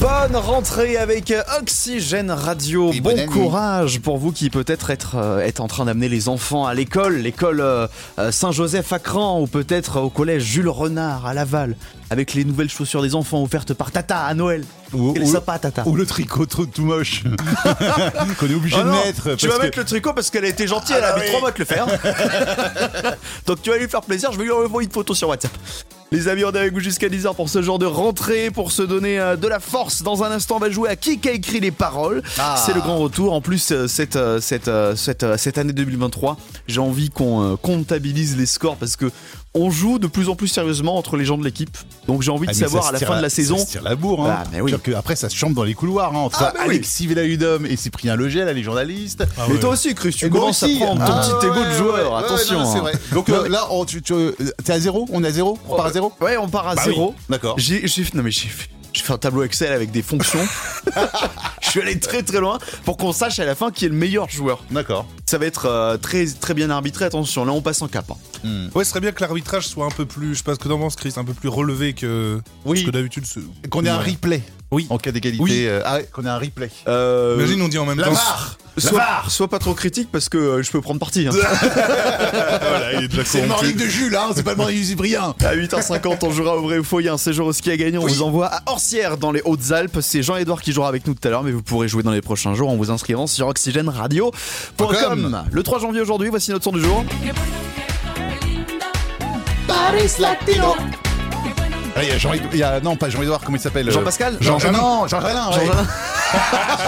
Bonne rentrée avec Oxygène Radio. Et bon année. courage pour vous qui peut-être être, euh, êtes en train d'amener les enfants à l'école, l'école euh, euh, Saint-Joseph à Cran ou peut-être au collège Jules Renard à Laval avec les nouvelles chaussures des enfants offertes par Tata à Noël. Ou, ou- sympa Tata. ou le tricot trop tout moche qu'on est obligé Ah de non, mettre. tu vas que- mettre le tricot parce qu'elle a été gentille, elle Ah a bah mis oui. trois mois de le faire. Donc tu vas lui faire plaisir, je vais lui envoyer une photo sur WhatsApp. Les amis, on est avec vous jusqu'à 10h pour ce genre de rentrée, pour se donner euh, de la force. Dans un instant, on va jouer à qui a écrit les paroles. Ah. C'est le grand retour. En plus, euh, cette, euh, cette, cette, cette année 2023, j'ai envie qu'on comptabilise les scores parce que on joue de plus en plus sérieusement entre les gens de l'équipe. Donc j'ai envie Ah, de mais savoir à la fin de la saison. Ça se tire la bourre. Hein. Ah, mais oui. C'est-à-dire qu'après, ça se chante dans les couloirs. hein, entre Ah, mais oui. Alexis Villahudom et Cyprien Leger, là, les journalistes. Mais toi aussi, Chris, tu Et commences à prendre ton Ah, petit ouais, ego de joueur. ouais, Attention. non, c'est hein. vrai. Donc euh, là, on- tu, tu, euh, t'es à zéro? On est à zéro? On part à zéro? Ouais, on part à Bah zéro. D'accord. J'ai, non mais j'ai fait un tableau Excel avec des fonctions. je suis allé très très loin pour qu'on sache à la fin qui est le meilleur joueur. D'accord. Ça va être euh, très très bien arbitré. Attention, là on passe en cap. hein. Ouais, ce serait bien que l'arbitrage soit un peu plus, je sais pas ce que t'en penses, Chris, un peu plus relevé que, Oui. que d'habitude. ce- Qu'on ait un replay. Oui. En cas d'égalité. Oui. euh, ah, ouais, qu'on ait un replay. Euh, Imagine, on dit en même La temps. VAR sois, sois pas trop critique parce que euh, je peux prendre parti. hein. Voilà, il est déjà C'est le morning de Jules, hein, c'est pas le morning du Cyprien. À 8h50, on jouera au vrai ou faux. Il y a un séjour au ski à gagner. On vous envoie à Orsières dans les Hautes-Alpes. C'est Jean-Edouard qui jouera avec nous tout à l'heure, mais vous pourrez jouer dans les prochains jours en vous inscrivant sur oxygèneradio.com. .com. Le 3 janvier aujourd'hui, voici notre son du jour. Paris Latino. Ah, il y a Jean il y a, non, pas Jean-Edouard, comment il s'appelle euh, Jean-Pascal Jean. Non, Jean Jalin. Jean Jalin.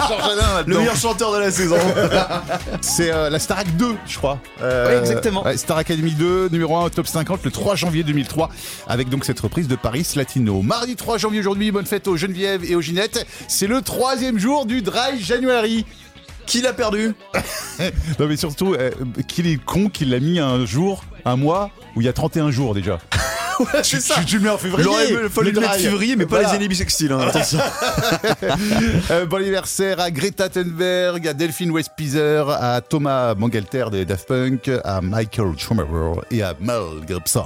Jean Jalin, Le meilleur chanteur de la saison. C'est euh, la Starac 2, je crois. Euh, Oui, exactement. ouais, Star Academy 2, numéro 1 au top 50, le 3 janvier 2003, avec donc cette reprise de Paris Latino. Mardi 3 janvier aujourd'hui, bonne fête aux Geneviève et aux Ginettes. C'est le troisième jour du Dry January. Qui l'a perdu? Non mais surtout, euh, qu'il est con qu'il l'a mis un jour, un mois, où il y a 31 jours déjà? C'est ça. Tu, tu le mets en Il février. aurait fallu le mettre février, mais pas Voilà. les ennemis bisextiles. Hein. Attention. Euh, bon anniversaire à Greta Thunberg, à Delphine Westpizer, à Thomas Mangelter des Daft Punk, à Michael Schumacher et à Mel Gibson.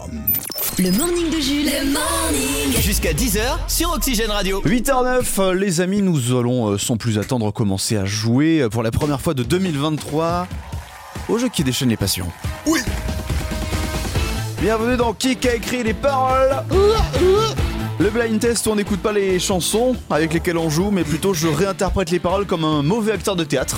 Le morning de Jules. Le morning. Jusqu'à 10h sur Oxygène Radio. 8h09, euh, les amis, nous allons euh, sans plus attendre commencer à jouer euh, pour la première fois de 2023 au jeu qui déchaîne les passions. Oui. Bienvenue dans Qui a écrit les paroles Le blind test où on n'écoute pas les chansons avec lesquelles on joue, mais plutôt je réinterprète les paroles comme un mauvais acteur de théâtre.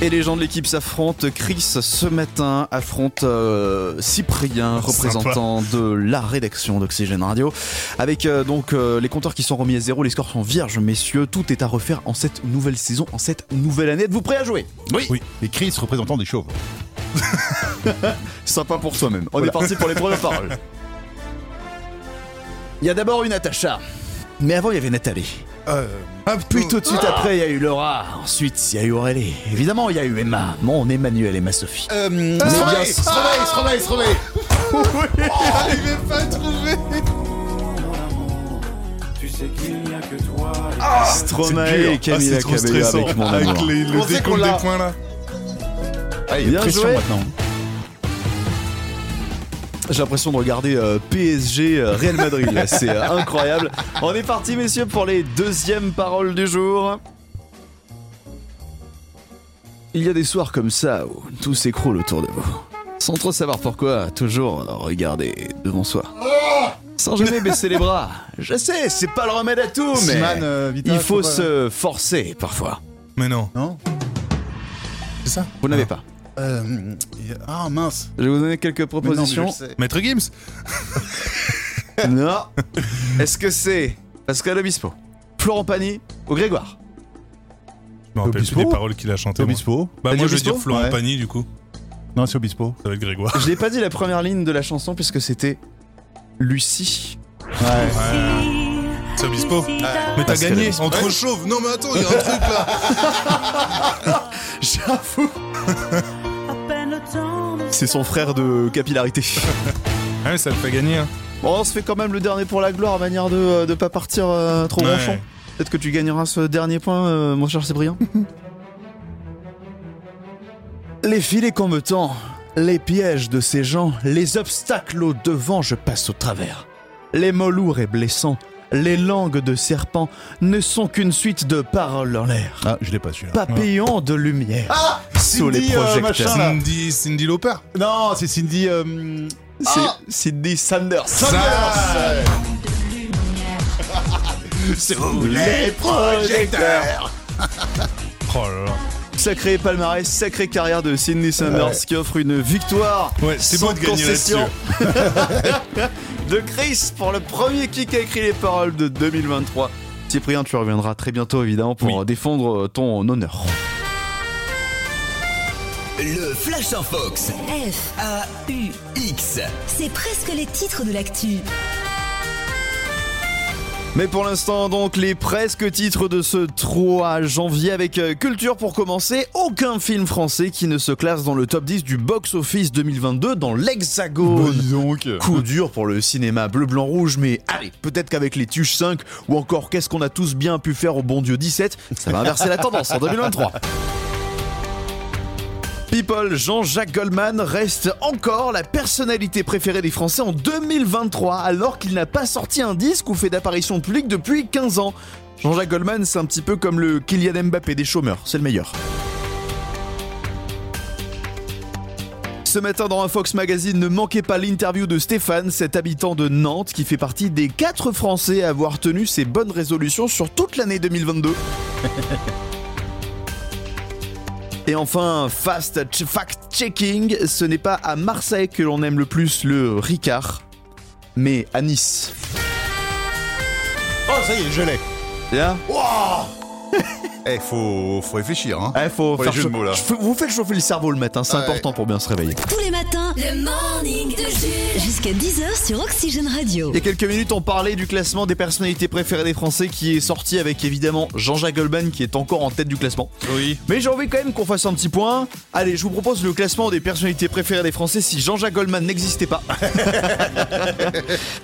Et les gens de l'équipe s'affrontent. Chris, ce matin, affronte euh, Cyprien, représentant de la rédaction d'Oxygène Radio. Avec euh, donc euh, les compteurs qui sont remis à zéro, les scores sont vierges, messieurs. Tout est à refaire en cette nouvelle saison, en cette nouvelle année. Êtes-vous prêts à jouer? Oui. Oui. Et Chris, représentant des chauves. Sympa pour soi-même. On est parti pour les premières paroles. Il y a d'abord eu Natacha. Mais avant, il y avait Nathalie. Euh, Ah, puis tout de suite après, il y a eu Laura. Ensuite, il y a eu Aurélie. Évidemment, il y a eu Emma. Mon Emmanuel et ma Sophie. Euh, se réveille, se réveille, se réveille. J'arrivais pas à trouver. Stromae C'est dur. et Camila Ah, Cabello avec mon Avec amour. les- Comment le décompte des points là. Ah, il y a Bien pression joué. maintenant. J'ai l'impression de regarder euh, PSG euh, Real Madrid. là. C'est euh, incroyable. On est parti, messieurs, pour les deuxièmes paroles du jour. Il y a des soirs comme ça où tout s'écroule autour de vous. Sans trop savoir pourquoi, toujours regarder devant soi. Sans jamais baisser les bras. Je sais, c'est pas le remède à tout, mais euh, Vita, il faut se forcer parfois. Mais non, Non c'est ça Vous n'avez pas. Euh, Ah mince. Je vais vous donner quelques Mais non, mais je propositions. Maître Gims Non. Est-ce que c'est Pascal Obispo, Florent Pagny ou Grégoire? Je me rappelle plus des paroles qu'il a chantées. moi. Obispo Bah, moi, je vais dire Florent Ouais. Pagny du coup. Non, c'est Obispo. Ça va être Grégoire. Je n'ai pas dit la première ligne de la chanson puisque c'était Lucie. Ouais. C'est Obispo. Mais t'as gagné entre chauves. Non, mais attends, il y a un truc là. J'avoue. C'est son frère de capillarité. Ah, ouais, ça le fait gagner. hein. Bon, on se fait quand même le dernier pour la gloire, à manière de ne pas partir euh, trop Ouais. branchant. Peut-être que tu gagneras ce dernier point, euh, mon cher Cyprien. Les filets combattants Les pièges de ces gens, les obstacles au devant, je passe au travers. Les mots lourds et blessants, les langues de serpents ne sont qu'une suite de paroles en l'air. Ah, je l'ai pas celui-là. Papillons de lumière sous les Cindy, euh, projecteurs. machin, là. Cindy, Cindy Lauper. Non, c'est Cindy. euh, C'est Ah Sydney Sanders. Sous les projecteurs. Oh là là. Sacré palmarès, sacrée carrière de Sydney Sanders qui offre une victoire. Ouais, c'est beau sans de gagner concession de Chris pour le premier qui a écrit les paroles de 2023. Cyprien, tu reviendras très bientôt évidemment pour Oui. défendre ton honneur. Le Flash en Fox. F, A-U-X. c'est presque les titres de l'actu. Mais pour l'instant, donc, les presque titres de ce 3 janvier avec euh, Culture pour commencer. Aucun film français qui ne se classe dans le top 10 du box-office 2022 dans l'Hexagone. Bah, donc. Coup dur pour le cinéma bleu, blanc, rouge, mais allez, peut-être qu'avec les Tuches 5 ou encore Qu'est-ce qu'on a tous bien pu faire au bon Dieu 17, ça va inverser la tendance en 2023. People, Jean-Jacques Goldman reste encore la personnalité préférée des Français en 2023, alors qu'il n'a pas sorti un disque ou fait d'apparition publique depuis 15 ans. Jean-Jacques Goldman, c'est un petit peu comme le Kylian Mbappé des chômeurs, c'est le meilleur. Ce matin dans un Fox Magazine, ne manquez pas l'interview de Stéphane, cet habitant de Nantes qui fait partie des 4 Français à avoir tenu ses bonnes résolutions sur toute l'année 2022. Et enfin, fast ch- fact-checking, ce n'est pas à Marseille que l'on aime le plus le Ricard, mais à Nice. Oh, ça y est, je l'ai. Bien Eh, faut, faut réfléchir, hein. Eh, faut Pour faire les jeux de mots, là. je Vous faites chauffer le cerveau le matin, c'est Ouais. important pour bien se réveiller. Tous les matins, le morning de Jules. Jusqu'à 10h sur Oxygène Radio. Il y a quelques minutes, on parlait du classement des personnalités préférées des Français qui est sorti avec évidemment Jean-Jacques Goldman qui est encore en tête du classement. Oui. Mais j'ai envie quand même qu'on fasse un petit point. Allez, je vous propose le classement des personnalités préférées des Français si Jean-Jacques Goldman n'existait pas.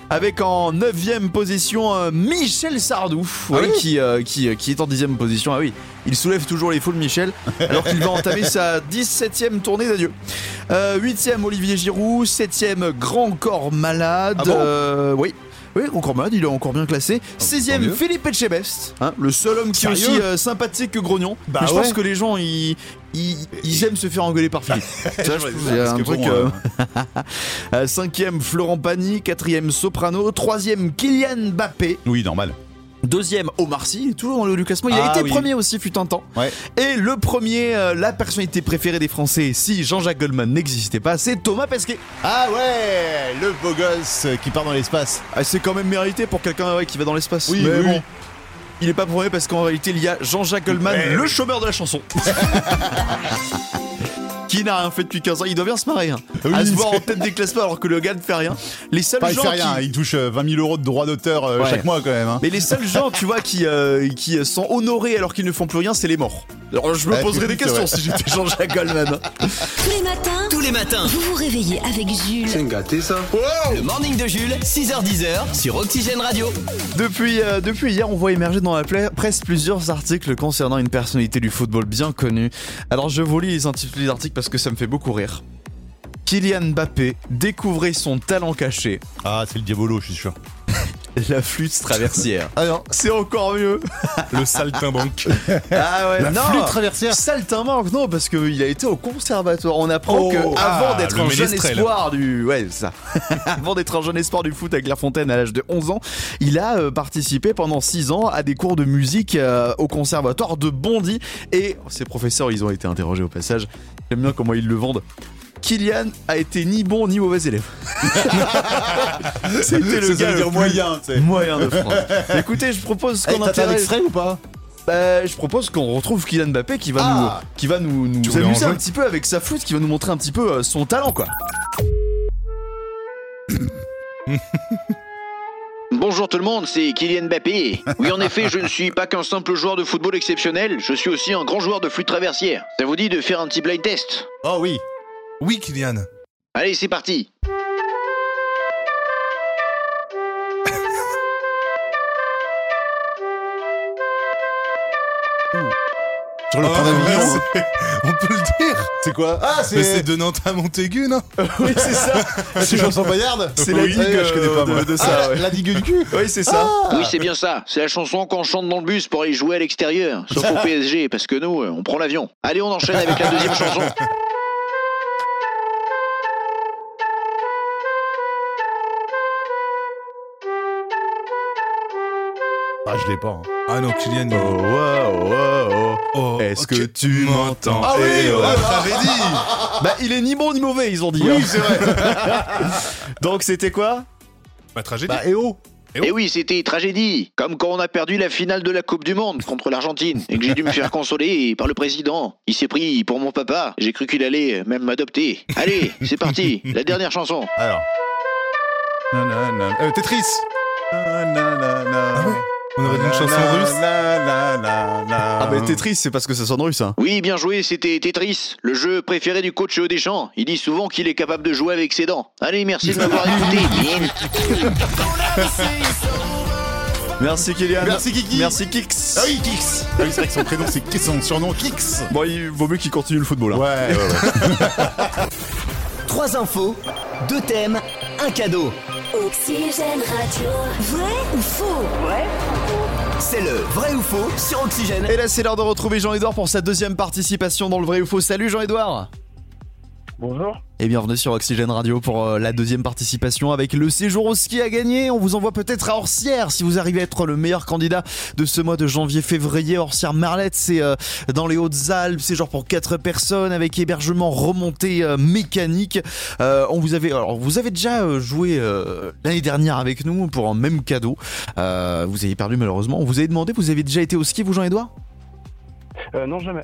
Avec en 9ème position euh, Michel Sardou, oui, oui qui, euh, qui, euh, qui est en 10ème position. Ah oui, il soulève toujours les foules, Michel, alors qu'il va entamer sa 17ème tournée d'adieu. Euh, 8ème Olivier Giroud, 7ème Grand Corps Malade. Ah bon euh, oui. Oui, Grand Corps Malade, il est encore bien classé. tant 16ème mieux. Philippe Etchebest, hein, le seul homme qui est aussi euh, sympathique que grognon. Bah Mais je ouais. pense que les gens, ils, ils, ils aiment se faire engueuler par Philippe. Vois, je un truc. bon, euh, euh, cinquième, Florent Pagny. Quatrième, Soprano. Troisième, Kylian Mbappé. Oui, normal. Deuxième, Omar Sy. Toujours dans le classement. Il a Ah été oui. premier aussi, fut un temps. Ouais. Et le premier, euh, la personnalité préférée des Français, si Jean-Jacques Goldman n'existait pas, c'est Thomas Pesquet. Ah ouais, le beau gosse qui part dans l'espace. Ah, c'est quand même mérité pour quelqu'un ouais, qui va dans l'espace. Oui, Mais oui, bon. Il est pas premier parce qu'en réalité, il y a Jean-Jacques Goldman, le chômeur de la chanson. qui n'a rien fait depuis 15 ans. Il doit bien se marrer. hein. Oui, à se voir c'est- en tête des classements alors que le gars ne fait rien. Les seuls Pas, il gens fait rien, qui... il touche euh, 20 000 euros de droits d'auteur euh, Ouais. chaque mois quand même. Hein. Mais les seuls gens, tu vois, qui, euh, qui sont honorés alors qu'ils ne font plus rien, c'est les morts. Alors je me Ouais, poserais des c'est questions si j'étais Jean-Jacques Goldman. Tous les matins, Tous les matins. vous vous réveillez avec Jules. gâté ça Le morning de Jules, 6h10 sur Oxygène Radio. Depuis, euh, depuis hier, on voit émerger dans la presse plusieurs articles concernant une personnalité du football bien connue. Alors je vous lis les intitulés des articles parce que ça me fait beaucoup rire. Kylian Mbappé découvrait son talent caché, Ah, c'est le diabolo, je suis sûr. la flûte traversière. Ah non, C'est encore mieux. Le saltimbanque. Ah ouais, la non. flûte traversière. Saltimbanque, non, parce qu'il a été au conservatoire. On apprend Oh, que avant ah, d'être le un jeune espoir du, ouais, ça. avant d'être un jeune espoir du foot avec La Fontaine à l'âge de 11 ans, il a euh, participé pendant 6 ans à des cours de musique euh, au conservatoire de Bondy. Et ses professeurs, ils ont été interrogés au passage. J'aime bien comment ils le vendent. Kylian a été ni bon ni mauvais élève. C'était le gars le plus moyen, tu sais. moyen de France. Écoutez, je propose Eh, qu'on un intéresse. extrait ou pas? Bah, je propose qu'on retrouve Kylian Mbappé qui va Ah. nous, qui va nous, nous amuser un petit peu avec sa flûte, qui va nous montrer un petit peu euh, son talent, quoi. Bonjour tout le monde, c'est Kylian Mbappé. Oui, en effet, je ne suis pas qu'un simple joueur de football exceptionnel, je suis aussi un grand joueur de flûte traversière. Ça vous dit de faire un petit blind test? Oh oui. Oui, Kylian. Allez, c'est parti. Sur le Oh, c'est- On peut le dire. C'est quoi Ah, Mais c'est c'est. de Nantes à Montaigu, non Oui, c'est ça. C'est chanson paillarde C'est la Oui, digue je connais pas, euh, moi. de, de ça. Ah, ouais. La digue du cul Oui, c'est ça. Oui, c'est bien ça. C'est la chanson qu'on chante dans le bus pour aller jouer à l'extérieur. Sauf au PSG, parce que nous, euh, on prend l'avion. Allez, on enchaîne avec la deuxième chanson. Ah, je l'ai pas. hein. Ah non, Kylian. Oh, wow, wow, wow. Oh, Est-ce ok. que tu m'entends Ah oui, Eh, oh. Bah, il est ni bon ni mauvais, ils ont dit. Oui, hein. c'est vrai. Donc, c'était quoi? Bah, tragédie. Bah, et oh Et oui, c'était tragédie. Comme quand on a perdu la finale de la Coupe du Monde contre l'Argentine et que j'ai dû me faire consoler par le président. Il s'est pris pour mon papa. J'ai cru qu'il allait même m'adopter. Allez, c'est parti. La dernière chanson. Alors. Nanana. Euh, Tetris Ah ouais On aurait dit une chanson russe. Ah, bah, Tetris, c'est parce que ça sonne russe, hein. Oui, bien joué, c'était Tetris, le jeu préféré du coach Deschamps. Il dit souvent qu'il est capable de jouer avec ses dents. Allez, merci de m'avoir écouté. Merci, Kylian. Merci, Kiki. Merci, Kix. Ah oui, Kix Ah oui, c'est vrai que son prénom, c'est son surnom, Kix Bon, il vaut mieux qu'il continue le football. hein. Ouais, ouais, ouais. Trois infos, deux thèmes, un cadeau. Oxygène Radio. Vrai ou faux? C'est le vrai ou faux sur Oxygène. Et là, c'est l'heure de retrouver Jean-Edouard pour sa deuxième participation dans le vrai ou faux. Salut Jean-Edouard Bonjour. Et bienvenue sur Oxygène Radio pour euh, la deuxième participation avec le séjour au ski à gagner. On vous envoie peut-être à Orsières si vous arrivez à être le meilleur candidat de ce mois de janvier-février. Orsières Merlette, c'est euh, dans les Hautes-Alpes, c'est genre pour quatre personnes avec hébergement remonté euh, mécanique. Euh, on vous avait, alors vous avez déjà joué l'année dernière avec nous pour un même cadeau. Vous avez perdu malheureusement. On vous avait demandé, vous avez déjà été au ski vous Jean-Edouard Euh, non, jamais.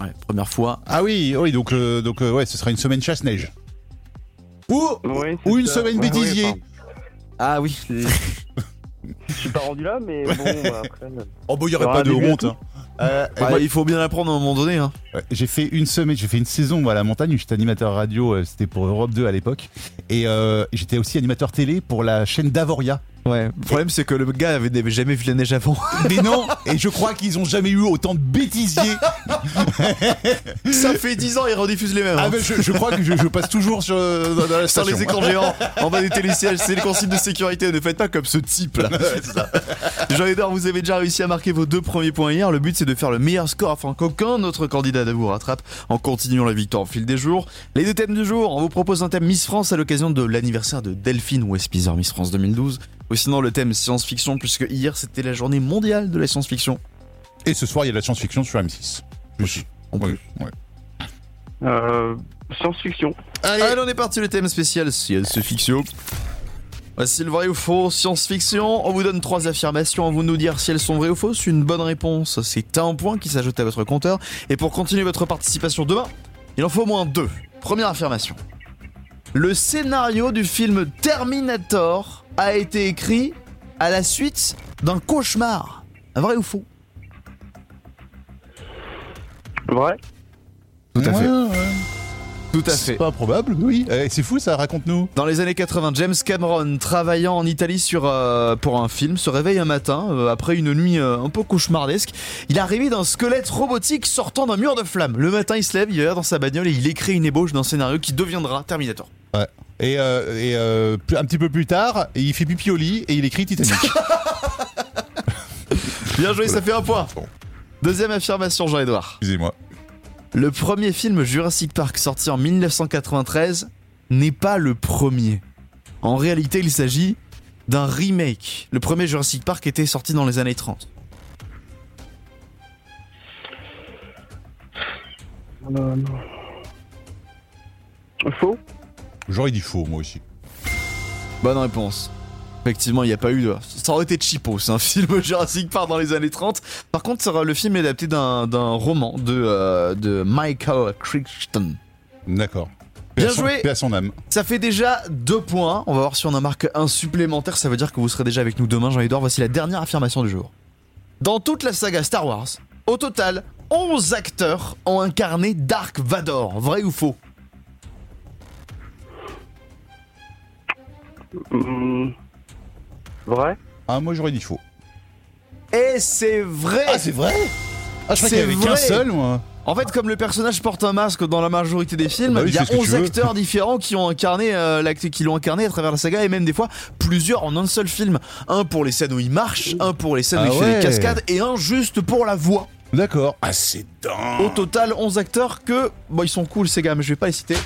Ouais, première fois. Ah oui, oui, donc, euh, donc euh, ouais, ce sera une semaine chasse-neige. Ou, Oui, c'est ou une ça. semaine Ouais, ouais, bêtisier. Ah oui. Je suis pas rendu là, mais bon, bah, après. Oh, bah, il y aurait pas de honte. hein. Euh, Bah, moi, il faut bien apprendre à un moment donné. Hein. J'ai fait une semaine, j'ai fait une saison moi, à la montagne j'étais animateur radio, c'était pour Europe 2 à l'époque. Et euh, j'étais aussi animateur télé pour la chaîne d'Avoria. Ouais. Le problème, c'est que le gars avait, n'avait jamais vu la neige avant. Mais non Et je crois qu'ils ont jamais eu autant de bêtisiers. Ça fait 10 ans, ils rediffusent les mêmes. Ah ben, je, je crois que je, je passe toujours sur, dans, dans la Sur station. les écrans géants, en bas des télésièges, c'est les consignes de sécurité. Ne faites pas comme ce type là. Jean-Edouard, vous avez déjà réussi à marquer vos deux premiers points hier. Le but, c'est de faire le meilleur score afin qu'aucun autre candidat ne vous rattrape en continuant la victoire au fil des jours. Les deux thèmes du jour, on vous propose un thème Miss France à l'occasion de l'anniversaire de Delphine Westpizer Miss France 2012. Ou sinon le thème science-fiction, puisque hier c'était la journée mondiale de la science-fiction. Et ce soir, il y a de la science-fiction sur M6. Aussi. On peut. Ouais, ouais. Euh, science-fiction. Allez, on est parti, le thème spécial science-fiction. Voici le vrai ou faux, science-fiction? On vous donne trois affirmations, à vous de nous dire si elles sont vraies ou fausses. Une bonne réponse, c'est un point qui s'ajoute à votre compteur. Et pour continuer votre participation demain, il en faut au moins deux. Première affirmation. Le scénario du film Terminator a été écrit à la suite d'un cauchemar. Vrai ou faux? Vrai Tout à fait. Ouais. Tout à C'est fait. pas probable, oui. Eh, c'est fou ça, raconte-nous. Dans les années 80, James Cameron, travaillant en Italie sur, euh, pour un film, se réveille un matin, euh, après une nuit euh, un peu cauchemardesque. Il est arrivé d'un squelette robotique sortant d'un mur de flammes. Le matin, il se lève, il est là dans sa bagnole et il écrit une ébauche d'un scénario qui deviendra Terminator. Et, euh, et euh, plus- un petit peu plus tard, il fait pipi au lit et il écrit Titanic. Bien joué, ça fait un point. Deuxième affirmation, Jean-Edouard. Excusez-moi. Le premier film Jurassic Park sorti en 1993 n'est pas le premier. En réalité, il s'agit d'un remake. Le premier Jurassic Park était sorti dans les années 30. Euh, Faux? J'aurais dit faux, moi aussi. Bonne réponse. Effectivement, il n'y a pas eu de. Ça aurait été cheapo, c'est un film Jurassic Park dans les années 30. Par contre, le film est adapté d'un roman de, euh, de Michael Crichton. D'accord. Bien joué. paix à son âme. Ça fait déjà deux points. On va voir si on en marque un supplémentaire. Ça veut dire que vous serez déjà avec nous demain, Jean-Edouard. Voici la dernière affirmation du jour. Dans toute la saga Star Wars, au total, 11 acteurs ont incarné Dark Vador. Vrai ou faux? Hum, Vrai? Ah, moi j'aurais dit faux. Et c'est vrai Ah, c'est vrai? Ah, je crois qu'il y C'est avait qu'un vrai. seul, moi. En fait, comme le personnage porte un masque dans la majorité des films, Bah oui, il y a c'est ce que 11 tu veux. acteurs différents qui ont incarné euh, qui l'ont incarné à travers la saga et même des fois plusieurs en un seul film. Un pour les scènes où il marche, un pour les scènes Ah où il fait des cascades et un juste pour la voix. D'accord. Ah, c'est dingue. Au total, 11 acteurs que bon, ils sont cool ces gars, mais je vais pas les citer.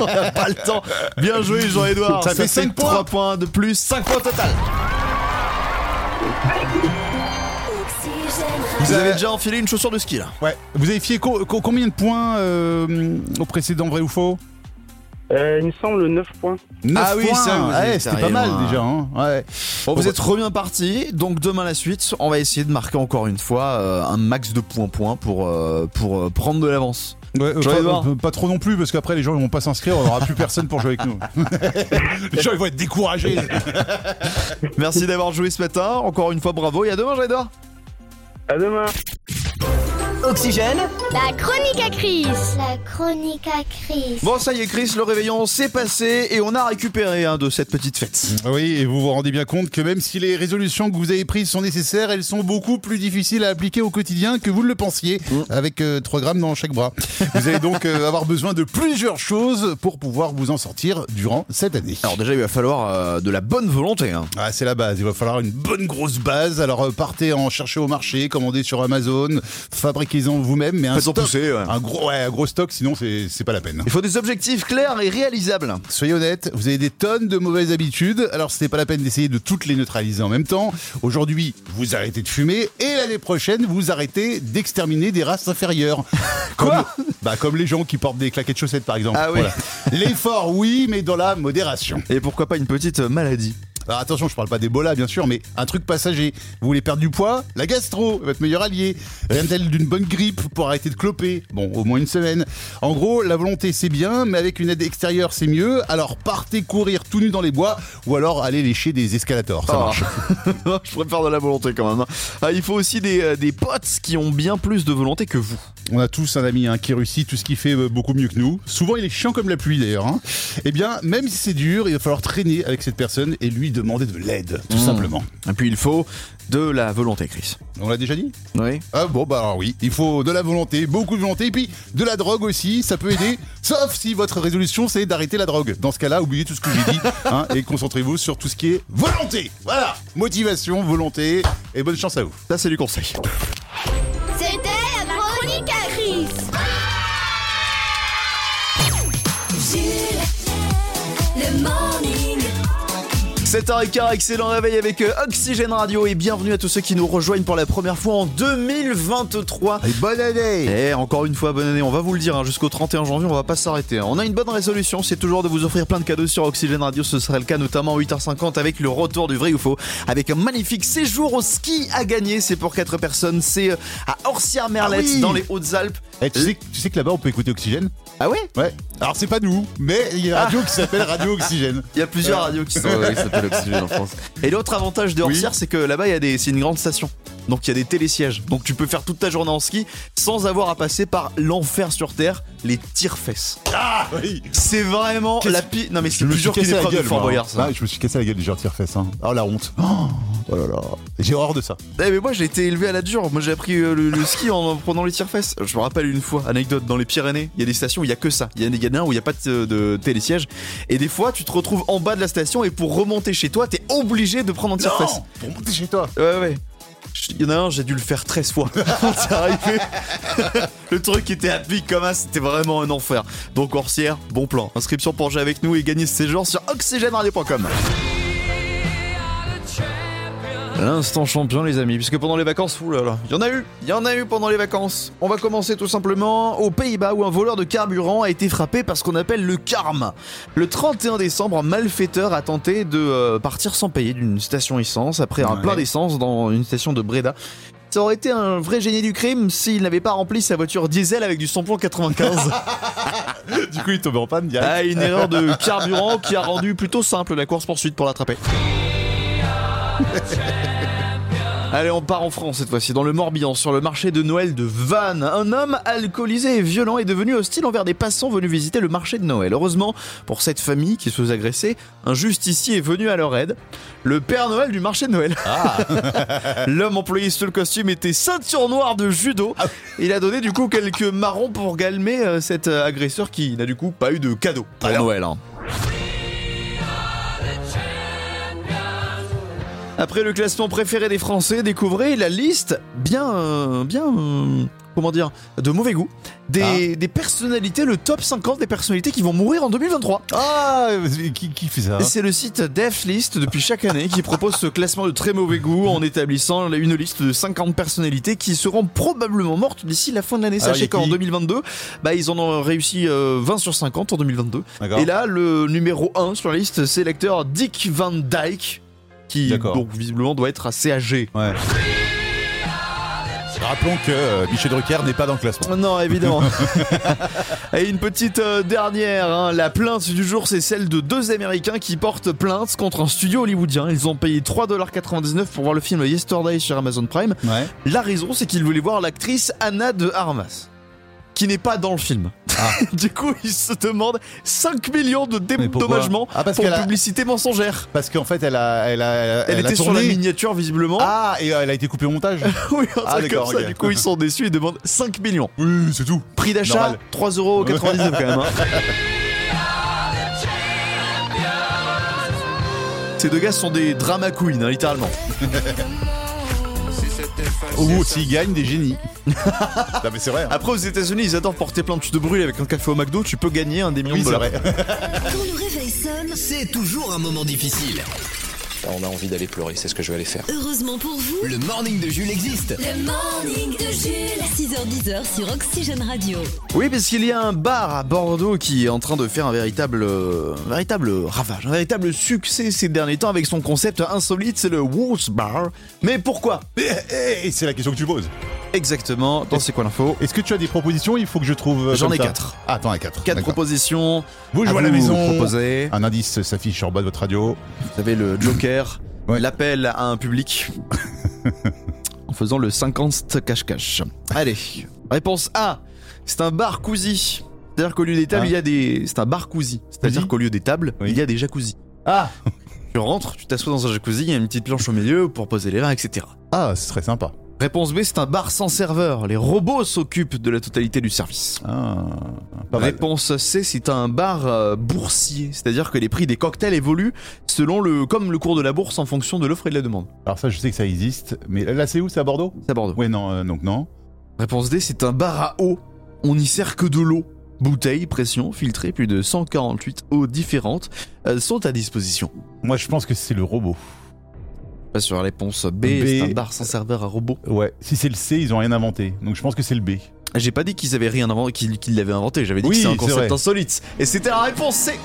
On a pas le temps. Bien joué Jean-Edouard. Ça fait cinq points. 3 points de plus, 5 points au total. Vous avez déjà enfilé une chaussure de ski là. Ouais. Vous avez fié co- co- combien de points euh, au précédent vrai ou faux Euh, il me semble 9 points. 9 Ah oui, points. ça, vous Ouais, êtes c'était pas arrivé mal loin. déjà. Hein. Ouais. Bon, vous êtes bien parti, donc demain la suite, on va essayer de marquer encore une fois euh, un max de points points pour, euh, pour euh, prendre de l'avance. Ouais, euh, pas, euh, pas trop non plus parce qu'après les gens ils vont pas s'inscrire, on aura plus personne pour jouer avec nous. les gens ils vont être découragés. Merci d'avoir joué ce matin, encore une fois bravo, et à demain Jean-Edouard À demain. Oxygène, La chronique à Chris. La chronique à Chris. Bon ça y est Chris, le réveillon s'est passé et on a récupéré hein, de cette petite fête. Oui, et vous vous rendez bien compte que même si les résolutions que vous avez prises sont nécessaires, elles sont beaucoup plus difficiles à appliquer au quotidien que vous ne le pensiez, avec euh, 3 grammes dans chaque bras. Vous allez donc euh, avoir besoin de plusieurs choses pour pouvoir vous en sortir durant cette année. Alors déjà il va falloir euh, de la bonne volonté. Hein. Ah, c'est la base, il va falloir une bonne grosse base. Alors euh, partez en chercher au marché, commandez sur Amazon, vous-même, mais un Faites-en stock, pousser, ouais. un gros, ouais, un gros stock, sinon c'est c'est pas la peine. Il faut des objectifs clairs et réalisables. Soyez honnête, vous avez des tonnes de mauvaises habitudes, alors ce n'est pas la peine d'essayer de toutes les neutraliser en même temps. Aujourd'hui, vous arrêtez de fumer et l'année prochaine, vous arrêtez d'exterminer des races inférieures. Quoi comme, bah, comme les gens qui portent des claquettes chaussettes par exemple. Ah oui. L'effort, oui, mais dans la modération. Et pourquoi pas une petite maladie Alors attention, je parle pas d'Ebola bien sûr, mais un truc passager. Vous voulez perdre du poids? La gastro, votre meilleur allié. Rien de tel d'une bonne grippe pour arrêter de cloper. Bon, au moins une semaine. En gros, la volonté c'est bien, mais avec une aide extérieure c'est mieux. Alors partez courir tout nu dans les bois, ou alors allez lécher des escalators. Ça Oh. marche. Je préfère de la volonté quand même. Ah, il faut aussi des, euh, des potes qui ont bien plus de volonté que vous. On a tous un ami hein, qui réussit tout ce qu'il fait euh, beaucoup mieux que nous. Souvent il est chiant comme la pluie d'ailleurs. hein. Eh bien, même si c'est dur, il va falloir traîner avec cette personne et lui demander de l'aide, tout Mmh. simplement. Et puis il faut de la volonté, Chris. On l'a déjà dit Oui. Ah bon bah alors oui, il faut de la volonté, beaucoup de volonté, et puis de la drogue aussi, ça peut aider, sauf si votre résolution c'est d'arrêter la drogue. Dans ce cas-là, oubliez tout ce que j'ai dit hein, et concentrez-vous sur tout ce qui est volonté. Voilà, motivation, volonté, et bonne chance à vous. Ça, c'est du conseil. 7h15, excellent réveil avec euh, Oxygène Radio et bienvenue à tous ceux qui nous rejoignent pour la première fois en 2023. Et bonne année Et encore une fois, bonne année, on va vous le dire, hein, jusqu'au 31 janvier, on va pas s'arrêter. hein. On a une bonne résolution, c'est toujours de vous offrir plein de cadeaux sur Oxygène Radio, ce serait le cas notamment à 8h50 avec le retour du vrai ou faux, avec un magnifique séjour au ski à gagner, c'est pour 4 personnes, c'est euh, à Orsières-Merlette Ah oui dans les Hautes-Alpes. Eh, tu, sais, tu sais que là-bas on peut écouter Oxygène Ah ouais? Ouais. Alors c'est pas nous, mais il y a une radio qui s'appelle Radio Oxygène. Il y a plusieurs radios qui sont euh, qui s'appellent Oxygène en France. Et l'autre avantage de Oui. Orsières, c'est que là-bas, il y a des, c'est une grande station. Donc il y a des télésièges. Donc tu peux faire toute ta journée en ski sans avoir à passer par l'enfer sur terre, les tire-fesses. Ah oui C'est vraiment Qu'est-ce- la pire. Non mais c'est Je me plus suis dur qu'une cassé la épreuve de gueule, Fort moi. Boyard, ça. Ah, je me suis cassé la gueule du genre tire-fesse. Hein. Oh la honte. Oh là là. J'ai horreur de ça. Eh, mais moi j'ai été élevé à la dure. Moi j'ai appris euh, le, le ski en prenant les tire-fesses. Je me rappelle une fois, anecdote, dans les Pyrénées, il y a des stations où il y a que ça. Il y a des gadins où il n'y a pas de, de télésiège. Et des fois, tu te retrouves en bas de la station et pour remonter chez toi, t'es obligé de prendre un tire-fesse. Non Pour monter chez toi. Ouais, ouais. Il y en a un, j'ai dû le faire 13 fois. arrivé. le truc était à pic comme ça, c'était vraiment un enfer. Donc, Orsière, bon plan. Inscription pour jouer avec nous et gagner ce séjour sur oxygèneradio.com. L'instant champion, les amis, puisque pendant les vacances, oulala, il y en a eu, il y en a eu pendant les vacances. On va commencer tout simplement aux Pays-Bas où un voleur de carburant a été frappé par ce qu'on appelle le karma. Le 31 décembre, un malfaiteur a tenté de euh, partir sans payer d'une station essence après un Ouais. plein d'essence dans une station de Breda. Ça aurait été un vrai génie du crime s'il n'avait pas rempli sa voiture diesel avec du samplon 95. Du coup, il tombait en panne direct. ah, une erreur de carburant qui a rendu plutôt simple la course poursuite pour l'attraper. Allez, on part en France cette fois-ci, dans le Morbihan, sur le marché de Noël de Vannes. Un homme alcoolisé et violent est devenu hostile envers des passants venus visiter le marché de Noël. Heureusement, pour cette famille qui se faisait agresser, un justicier est venu à leur aide. Le Père Noël du marché de Noël. L'homme employé sous le costume était ceinture noire de judo. Il a donné du coup quelques marrons pour galmer euh, cet euh, agresseur qui n'a du coup pas eu de cadeau pour Alors. Noël. hein. Après le classement préféré des Français, découvrez la liste bien, euh, bien, euh, comment dire, de mauvais goût des, des personnalités, le top 50 des personnalités qui vont mourir en 2023. Ah, qui, qui fait ça Et C'est le site Deathlist depuis chaque année qui propose ce classement de très mauvais goût en établissant une liste de 50 personnalités qui seront probablement mortes d'ici la fin de l'année. Alors, Sachez qu'en qui 2022, bah, ils en ont réussi euh, 20 sur 50 en 2022. D'accord. Et là, le numéro 1 sur la liste, c'est l'acteur Dick Van Dyke, qui donc visiblement doit être assez âgé. Ouais. Rappelons que euh, Michel Drucker n'est pas dans le classement. Non, évidemment. Et une petite euh, dernière, hein. la plainte du jour, c'est celle de deux Américains qui portent plainte contre un studio hollywoodien. Ils ont payé 3,99$ pour voir le film Yesterday sur Amazon Prime. Ouais. La raison, c'est qu'ils voulaient voir l'actrice Anna de Armas, qui n'est pas dans le film. du coup, ils se demandent 5 millions de dédommagements Ah, parce pour a- publicité mensongère. Parce qu'en fait, elle a, elle a, elle, Elle, a était sur la miniature, visiblement. Ah, et euh, elle a été coupée au montage. oui, un Ah, truc comme d'accord, ça. ok. Du coup, ils sont déçus et demandent 5 millions. oui, c'est tout. Prix d'achat, Normal. 3,99€ quand même. hein. Ces deux gars sont des drama queens, hein, littéralement. Ou s'ils gagnent des génies. non, mais c'est vrai. hein. Après, aux États-Unis, ils adorent porter plein de tu te brûles avec un café au McDo, tu peux gagner un des millions oui, de c'est dollars. vrai. Quand le réveil sonne, C'est toujours un moment difficile. On a envie d'aller pleurer, c'est ce que je vais aller faire. heureusement pour vous, Le morning de Jules existe. le morning de Jules. 6h10 sur Oxygène Radio. Oui, parce qu'il y a un bar à Bordeaux qui est en train de faire un véritable, euh, un véritable ravage, un véritable succès ces derniers temps avec son concept insolite, c'est le Wolves Bar. Mais pourquoi? Et Eh, c'est la question que tu poses. Exactement, dans C'est quoi l'info? Est-ce que tu as des propositions? Il faut que je trouve. euh, J'en comme ai ça. quatre. Ah, t'en as quatre. Quatre D'accord. propositions. Vous jouez à la maison. proposer. Un indice s'affiche en bas de votre radio. Vous avez le Joker, Ouais. l'appel à un public faisant le 50 cache-cache. Allez, réponse A. C'est un bar cosy. C'est-à-dire qu'au lieu des tables, Ah. il y a des. C'est un bar. C'est-à-dire qu'au lieu des tables, Oui. il y a des jacuzzi. Ah Tu rentres, tu t'assois dans un jacuzzi, il y a une petite planche au milieu pour poser les verres, etc. Ah, ce serait sympa. Réponse B, c'est un bar sans serveur. Les robots s'occupent de la totalité du service. Ah, pas mal. Réponse C, c'est un bar euh, boursier, c'est-à-dire que les prix des cocktails évoluent selon le, comme le cours de la bourse en fonction de l'offre et de la demande. Alors ça, je sais que ça existe. Mais là, c'est où C'est à Bordeaux? C'est à Bordeaux. Ouais, non, euh, donc non. Réponse D, c'est un bar à eau. On n'y sert que de l'eau. Bouteilles, pression, filtrées, plus de 148 eaux différentes euh, sont à disposition. Moi, je pense que c'est le robot. Pas sur la réponse B, B. bar sans serveur à robot. Ouais. Si c'est le C, ils ont rien inventé. Donc je pense que c'est le B. J'ai pas dit qu'ils avaient rien inventé, qu'ils l'avaient inventé, j'avais dit Oui, que c'est un concept insolite. Et c'était la réponse C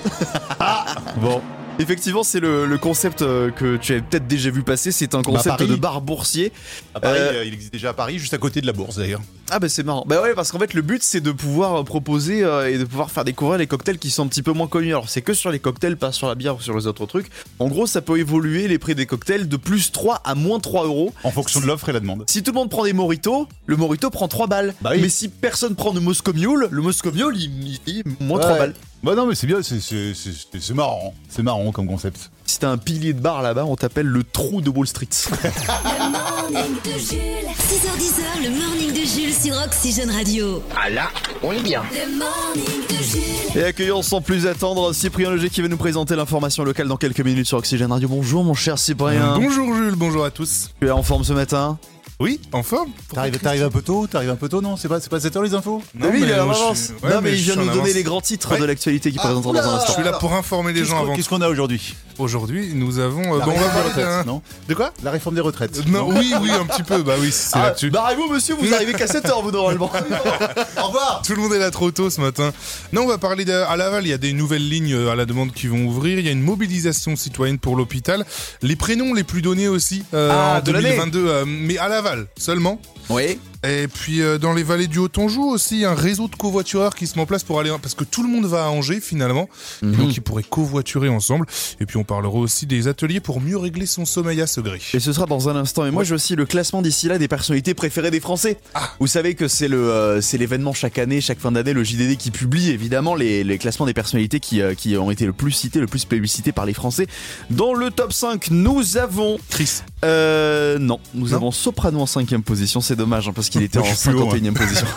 Bon. Effectivement, c'est le, le concept euh, que tu avais peut-être déjà vu passer, c'est un concept de bar boursier. À Paris, Euh, euh, il existe déjà à Paris, juste à côté de la bourse d'ailleurs. Ah bah c'est marrant. Bah ouais parce qu'en fait le but c'est de pouvoir proposer et de pouvoir faire découvrir les cocktails qui sont un petit peu moins connus. Alors c'est que sur les cocktails, pas sur la bière ou sur les autres trucs. En gros ça peut évoluer les prix des cocktails de plus 3 à moins 3 euros. En fonction de l'offre et la demande. Si tout le monde prend des moritos, le morito prend 3 balles. Bah oui. Mais si personne prend de Moscow Mule, le Moscow Mule il, il moins 3 Ouais. balles. Bah non, mais c'est bien, c'est- c'est c'est- c'est marrant. C'est marrant comme concept. Si t'as un pilier de bar là-bas, on t'appelle le trou de Wall Street. Le morning de Jules. 6h10 le morning de Jules sur Oxygène Radio. Ah là, on est bien. Le morning de Jules. Et accueillons sans plus attendre Cyprien Leger qui va nous présenter l'information locale dans quelques minutes sur Oxygène Radio. Bonjour mon cher Cyprien. Bonjour Jules, bonjour à tous. Tu es en forme ce matin? Oui, en forme T'arrives t'arrives un peu tôt T'arrives un peu tôt, non? C'est pas, c'est pas cette heure les infos? Non, oui, il est en avance. ouais, non, mais, il vient nous donner avance. les grands titres Ouais. de l'actualité qui Ah, présentera dans un oula. Je instant. suis là pour informer les gens avant. Qu'est-ce qu'on a aujourd'hui? Aujourd'hui, nous avons. euh, La bon, réforme des retraites, non? De quoi? La réforme des retraites. Non, oui, oui, un petit peu. Bah oui, c'est Ah, là-dessus. Barrez-vous, monsieur, vous arrivez qu'à 7h, vous, normalement. Au revoir Tout le monde est là trop tôt ce matin. Non, on va parler de, à Laval. Il y a des nouvelles lignes euh, à la demande qui vont ouvrir. Il y a une mobilisation citoyenne pour l'hôpital. Les prénoms les plus donnés aussi euh, Ah, en de l'année. 2022, euh, mais à Laval seulement. oui. Et puis euh, dans les vallées du Haut-Anjou aussi, un réseau de covoitureurs qui se met en place pour aller parce que tout le monde va à Angers finalement, Mhm. donc ils pourraient covoiturer ensemble. Et puis on parlera aussi des ateliers pour mieux régler son sommeil à Segré. Et ce sera dans un instant. Et moi, j'ai aussi le classement d'ici là des personnalités préférées des Français. Vous savez que c'est le, euh, c'est l'événement chaque année, chaque fin d'année, le JDD qui publie évidemment les, les classements des personnalités qui, euh, qui ont été le plus citées, le plus plébiscitées par les Français. Dans le top 5, nous avons Chris. Euh, non, nous Non avons Soprano en cinquième position, c'est dommage hein, parce qu'il était en je suis plus haut, 51e position.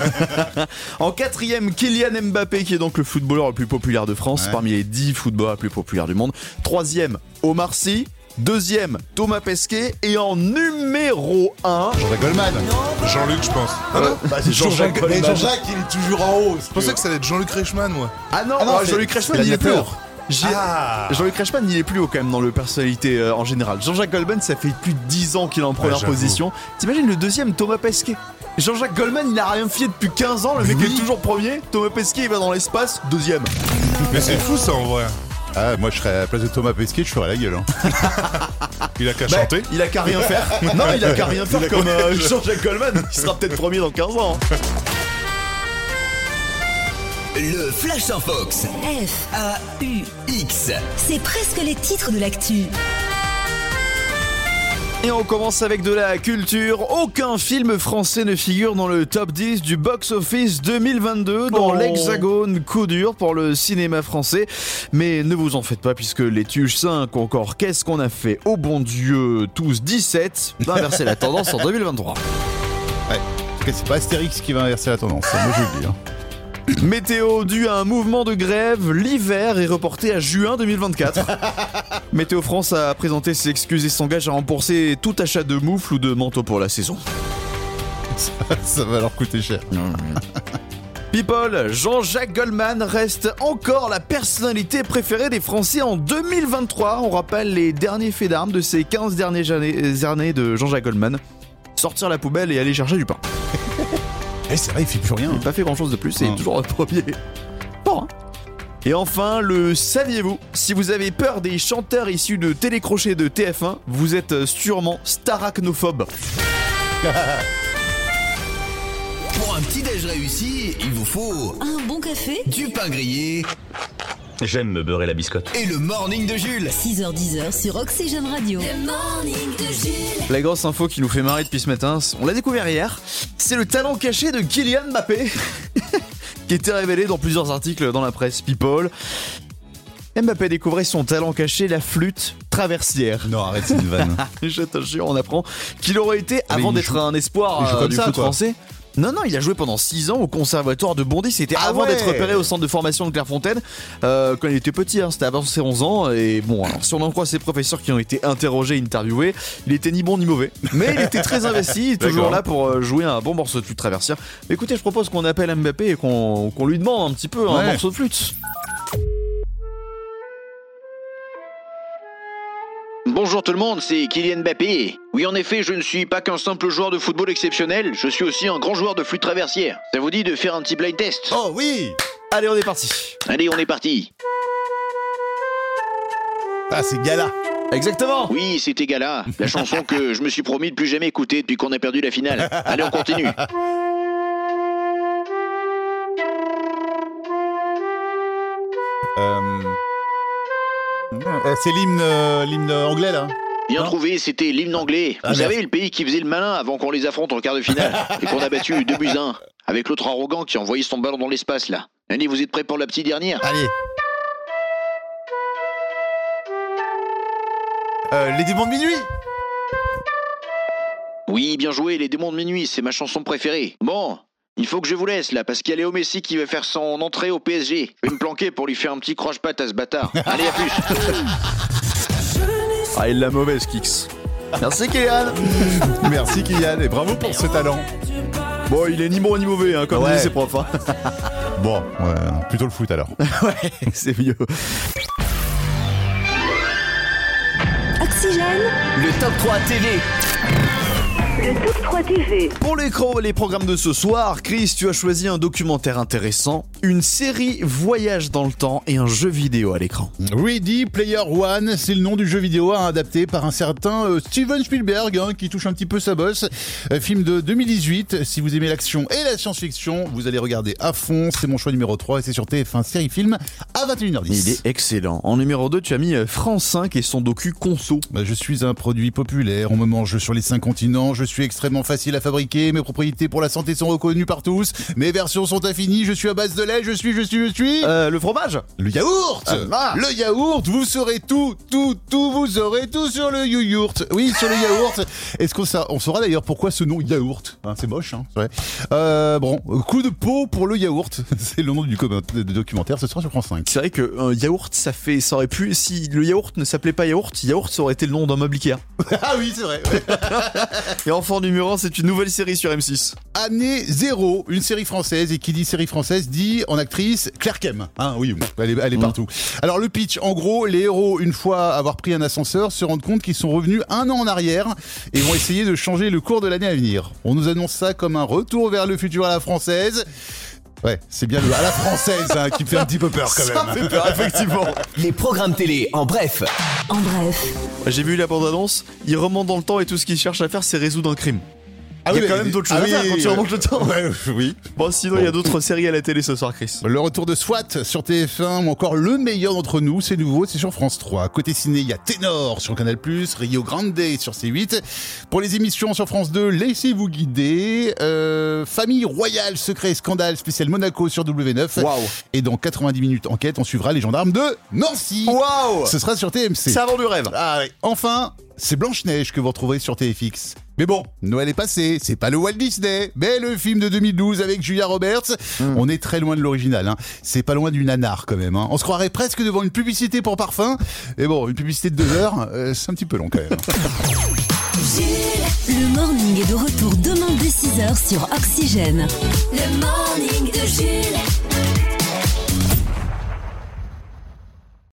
en quatrième, Kylian Mbappé qui est donc le footballeur le plus populaire de France Ouais. parmi les 10 footballeurs les plus populaires du monde. Troisième, Omar Sy. Deuxième, Thomas Pesquet. Et en numéro 1, Jean-Jacques Goldman. Jean-Luc, je pense. Ah non Bah, c'est Jean-Jacques Mais Goldman. Jean-Jacques, il est toujours en haut. Je pensais que ça allait être Jean-Luc Reichmann, moi. Ah non, Ah non, c'est- Jean-Luc Reichmann, il est plus haut. Ah. Jean-Luc Reichmann, il est plus haut quand même dans le personnalité euh, en général. Jean-Jacques Goldman, ça fait plus de 10 ans qu'il est en première position. T'imagines le deuxième, Thomas Pesquet? Jean-Jacques Goldman, il a rien fait depuis 15 ans, le mec Oui. est toujours premier. Thomas Pesquet, il va dans l'espace, deuxième. Mais c'est fou ça en vrai. Ah, moi, je serais à la place de Thomas Pesquet, je ferais la gueule. hein. Il a qu'à Bah, chanter. il a qu'à rien faire. non, il a qu'à rien faire a comme euh, Jean-Jacques Goldman. Il sera peut-être premier dans 15 ans. hein. Le Flash en Fox. F, A-U-X. c'est presque les titres de l'actu. Et on commence avec de la culture. Aucun film français ne figure dans le top 10 du box-office 2022 dans Oh. l'Hexagone. Coup dur pour le cinéma français. Mais ne vous en faites pas puisque les Tuches 5 ou encore Qu'est-ce qu'on a fait? Au bon Dieu tous 17 va inverser la tendance en 2023. Ouais. C'est pas Astérix qui va inverser la tendance. ça, Moi, je le dis. hein. Météo dû à un mouvement de grève, l'hiver est reporté à juin 2024. Météo France a présenté ses excuses et s'engage à rembourser tout achat de moufles ou de manteaux pour la saison. Ça va leur coûter cher. People, Jean-Jacques Goldman reste encore la personnalité préférée des Français en 2023. On rappelle les derniers faits d'armes de ces 15 dernières années, années de Jean-Jacques Goldman. Sortir la poubelle et aller chercher du pain. Eh, c'est vrai, il fait plus rien. Il n'a pas fait grand chose de plus, c'est toujours le premier. Bon, hein. Et enfin, le saviez-vous Si vous avez peur des chanteurs issus de télécrochets de TF1, vous êtes sûrement starachnophobe. Pour un petit déj réussi, il vous faut Un bon café du pain grillé J'aime me beurrer la biscotte. et le morning de Jules. 6h10 sur Oxygène Radio. Le morning de Jules. La grosse info qui nous fait marrer depuis ce matin, on l'a découvert hier, c'est le talent caché de Kylian Mbappé, qui était révélé dans plusieurs articles dans la presse People. Mbappé découvrait son talent caché, la flûte traversière. Non, arrête, c'est une vanne. Je te jure, on apprend qu'il aurait été, Ah, avant d'être un espoir euh, comme du ça, foot quoi. Non, non, il a joué pendant 6 ans au conservatoire de Bondy. C'était Ah avant ouais. d'être repéré au centre de formation de Clairefontaine, euh, quand il était petit. hein, C'était avant ses 11 ans. Et bon, alors, si on en croit ses professeurs qui ont été interrogés, interviewés, il était ni bon ni mauvais. Mais il était très investi, toujours là pour euh, jouer un bon morceau de flûte traversière. Mais écoutez, je propose qu'on appelle Mbappé et qu'on lui demande un petit peu un Ouais. morceau de flûte. Bonjour tout le monde, c'est Kylian Mbappé. Oui, en effet, je ne suis pas qu'un simple joueur de football exceptionnel, je suis aussi un grand joueur de flûte traversière. Ça vous dit de faire un petit blind test? Oh oui Allez, on est parti. Allez, on est parti. Ah, c'est Gala. Exactement. Oui, c'était Gala, la chanson que je me suis promis de plus jamais écouter depuis qu'on a perdu la finale. Allez, on continue. Euh... euh, C'est l'hymne euh, l'hymne anglais, là Bien Non. trouvé, c'était l'hymne anglais. Ah, Vous savez, le pays qui faisait le malin avant qu'on les affronte en quart de finale et qu'on a battu 2 buts à 1. Avec l'autre arrogant qui a envoyé son ballon dans l'espace là. Allez, vous êtes prêts pour la petite dernière? Allez. Euh, les démons de minuit? Oui, bien joué, les démons de minuit, c'est ma chanson préférée. Bon, il faut que je vous laisse là, parce qu'il y a Léo Messi qui va faire son entrée au PSG. Je vais me planquer pour lui faire un petit croche-patte à ce bâtard. Allez, à plus Ah, il l'a mauvaise, Kix. Merci, Kylian. Merci Kylian et bravo pour ce talent. Bon, il est ni bon ni mauvais, hein, comme Ouais. disent ses profs. hein. Bon, ouais, plutôt le foot alors. ouais, c'est mieux. Oxygène, Le top 3 TV. Pour les, cro- les programmes de ce soir, Chris, tu as choisi un documentaire intéressant. Une série voyage dans le temps et un jeu vidéo à l'écran. Ready Player One, c'est le nom du jeu vidéo hein, adapté par un certain euh, Steven Spielberg hein, qui touche un petit peu sa bosse. Euh, film de 2018. Si vous aimez l'action et la science-fiction, vous allez regarder à fond. C'est mon choix numéro 3 et c'est sur TF1 série film à 21h10. Il est excellent. En numéro 2, tu as mis euh, France 5 et son docu Conso. Bah, je suis un produit populaire, on me mange sur les cinq continents, je suis extrêmement facile à fabriquer, mes propriétés pour la santé sont reconnues par tous, mes versions sont infinies, je suis à base de lait, je suis, je suis, je suis... Euh, le fromage Le yaourt Ah, Le yaourt, vous saurez tout, tout, tout, vous saurez tout sur le yaourt. Oui, sur le yaourt. Est-ce qu'on sa- on saura d'ailleurs pourquoi ce nom yaourt Hein, C'est moche, hein c'est vrai. Euh, bon, coup de peau pour le yaourt. C'est le nom du documentaire, ce sera sur France 5. C'est vrai que un yaourt, ça fait, ça aurait pu, si le yaourt ne s'appelait pas yaourt, yaourt ça aurait été le nom d'un meuble Ikea. ah oui, c'est vrai. Et enfin, numéro 1, c'est une nouvelle série sur M6. Année zéro, une série française, et qui dit série française dit en actrice Claire Kem. Hein, oui, elle est, elle est partout. Alors le pitch, en gros, les héros, une fois avoir pris un ascenseur, se rendent compte qu'ils sont revenus un an en arrière et vont essayer de changer le cours de l'année à venir. On nous annonce ça comme un retour vers le futur à la française. Ouais, c'est bien le à la française hein, qui me fait un petit peu peur quand Ça même. fait peur, effectivement. Les programmes télé en bref. En bref, J'ai vu la bande-annonce, il remonte dans le temps et tout ce qu'il cherche à faire, c'est résoudre un crime. Ah il y a oui, quand mais- même d'autres choses ah à faire oui, quand tu remontes le temps. Ouais, oui. Bon, sinon, il y a d'autres séries à la télé ce soir, Chris. Le retour de SWAT sur TF1 ou encore le meilleur d'entre nous, c'est nouveau, c'est sur France 3. Côté ciné, il y a Ténor sur Canal+, Rio Grande sur C8. Pour les émissions sur France 2, laissez-vous guider. Euh, Famille royale, secret et scandale spécial Monaco sur W9. Waouh. Et dans 90 minutes enquête, on suivra les gendarmes de Nancy. Waouh Ce sera sur TMC. C'est avant du rêve. Ah ouais. Enfin, c'est Blanche-Neige que vous retrouverez sur TFX. Mais bon, Noël est passé, c'est pas le Walt Disney, mais le film de 2012 avec Julia Roberts. On est très loin de l'original, hein. c'est pas loin du nanar quand même. Hein. On se croirait presque devant une publicité pour parfum. Et bon, une publicité de deux heures, euh, c'est un petit peu long quand même. le morning est de retour demain dès 6h sur Oxygène. Le morning de Jules.